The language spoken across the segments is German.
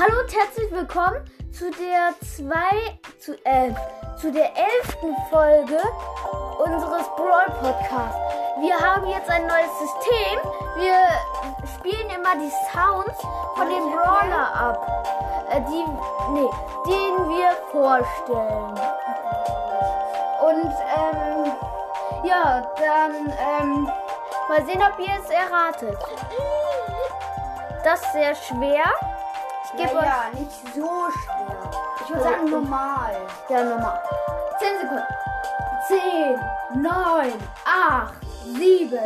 Hallo und herzlich willkommen zu der zwei, zu, äh, zu der elften Folge unseres Brawl Podcasts. Wir haben jetzt ein neues System. Wir spielen immer die Sounds von dem Brawler ab, äh, die, nee, den wir vorstellen. Und ähm, ja, dann ähm, mal sehen, ob ihr es erratet. Das ist sehr schwer. Ich Ja, gebe euch ja, nicht so schwer. Ich würde sagen normal. Ja, nochmal. 10 Sekunden. 10, 9, 8, 7,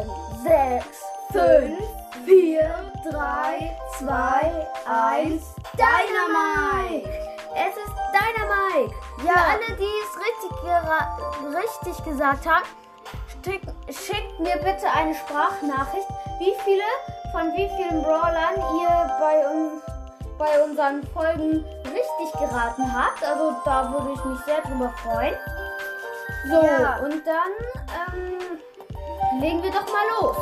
6, 5, 4, 3, 2, 1. Dynamite! Es ist Dynamite! Ja. Für alle, die es richtig, richtig gesagt haben, schick, schickt mir bitte eine Sprachnachricht, wie viele von wie vielen Brawlern ihr bei uns bei unseren Folgen richtig geraten habt. Also da würde ich mich sehr drüber freuen. So, Ja. und dann ähm, legen wir doch mal los.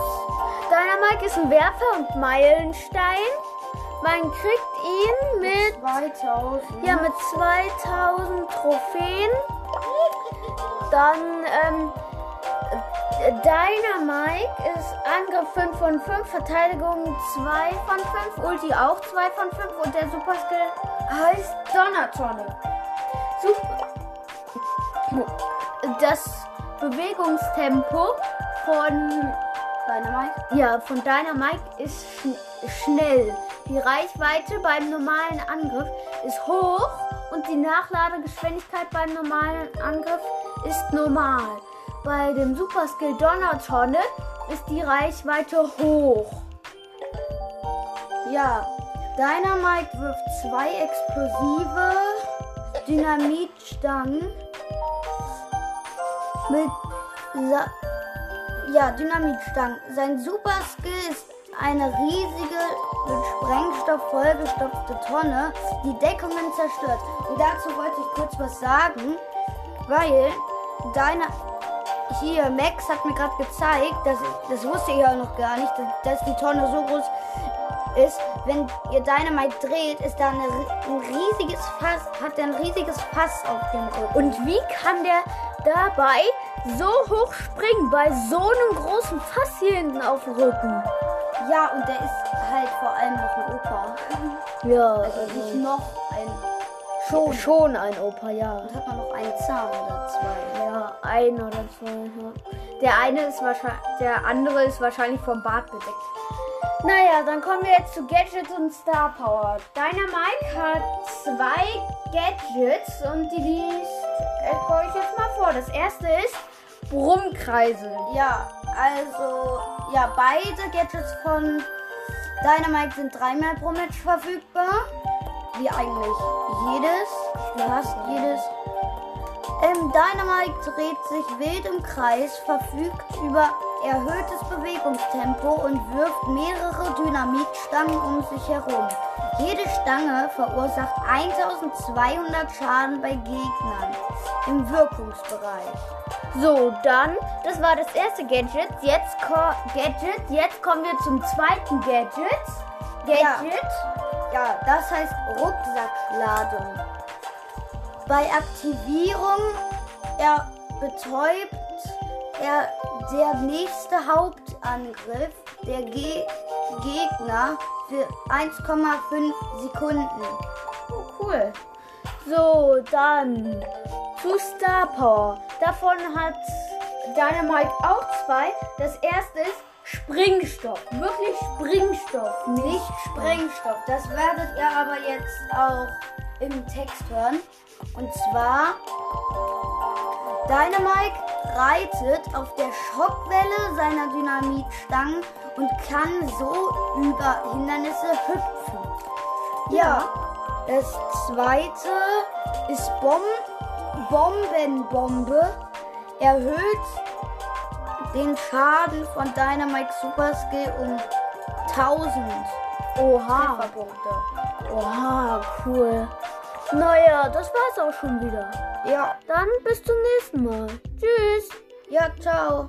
Dynamite ist ein Werfer und Meilenstein. Man kriegt ihn mit 2000. ja, mit 2000 Trophäen. Dann ähm, äh, Dynamite ist Angriff 5 von 5, Verteidigung 2 von 5, Ulti auch 2 von 5 und der Superskill heißt Donnertonne. Super. Das Bewegungstempo von Dynamite. ja, von Dynamite ist schn schnell. Die Reichweite beim normalen Angriff ist hoch und die Nachladegeschwindigkeit beim normalen Angriff ist normal. Bei dem Superskill Donnertonne ist die Reichweite hoch. Ja. Dynamite wirft zwei explosive Dynamitstangen mit Sa ja, Dynamitstangen. Sein Superskill ist eine riesige mit Sprengstoff vollgestopfte Tonne, die Deckungen zerstört. Und dazu wollte ich kurz was sagen, weil deine hier Max hat mir gerade gezeigt, dass das wusste ich ja noch gar nicht, dass, dass die Tonne so groß ist, wenn ihr Dynamite dreht, ist da eine, ein riesiges Fass, hat er ein riesiges Fass auf dem Rücken. Und wie kann der dabei so hoch springen bei so einem großen Fass hier hinten auf dem Rücken? Ja, und der ist halt vor allem noch ein Opa. Ja, Also nicht noch ein. Schon, schon ein Opa, ja. Und hat man noch einen Zahn oder zwei. Ja, ein oder zwei. Ja. Der eine ist wahrscheinlich, der andere ist wahrscheinlich vom Bart bedeckt. Naja, dann kommen wir jetzt zu Gadgets und Star Power. Dynamite hat zwei Gadgets und die liest ich euch jetzt mal vor. Das erste ist Brummkreisel. Ja, also, ja, beide Gadgets von Dynamite sind dreimal pro Match verfügbar. Wie eigentlich jedes. Fast jedes. Ähm, Dynamite dreht sich wild im Kreis, verfügt über erhöhtes Bewegungstempo und wirft mehrere Dynamitstangen um sich herum. Jede Stange verursacht 1200 Schaden bei Gegnern im Wirkungsbereich. So, dann, das war das erste Gadget. Jetzt, Gadget. Jetzt kommen wir zum zweiten Gadget. Gadget. Ja, das heißt Rucksackladung. Bei Aktivierung er betäubt er der nächste Hauptangriff der Ge Gegner für 1,5 Sekunden. Oh, cool. So, dann zu Star Power. Davon hat Dynamite auch zwei. Das erste ist Springstoff. Wirklich Springstoff. Nicht Sprengstoff. Das werdet ihr aber jetzt auch im Text hören. Und zwar Dynamite reitet auf der Schockwelle seiner Dynamitstangen und kann so über Hindernisse hüpfen. Ja, das zweite ist Bom Bombenbombe. Erhöht den Schaden von Dynamite Super Skill um 1000 Oha. Trefferpunkte. Oha, cool. Naja, das war's auch schon wieder. Ja, Dann bis zum nächsten Mal. Tschüss. ja, ciao.